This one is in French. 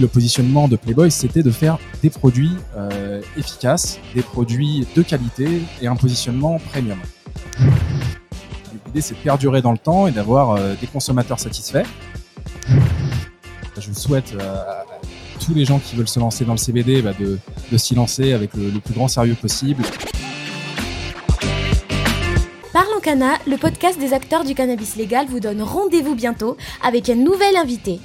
le positionnement de Playboy, c'était de faire des produits euh, efficaces, des produits de qualité et un positionnement premium. L'idée, c'est de perdurer dans le temps et d'avoir euh, des consommateurs satisfaits. Je vous souhaite euh, à tous les gens qui veulent se lancer dans le CBD bah, de, de s'y lancer avec le, le plus grand sérieux possible. Parlons Cana, le podcast des acteurs du cannabis légal vous donne rendez-vous bientôt avec un nouvel invité.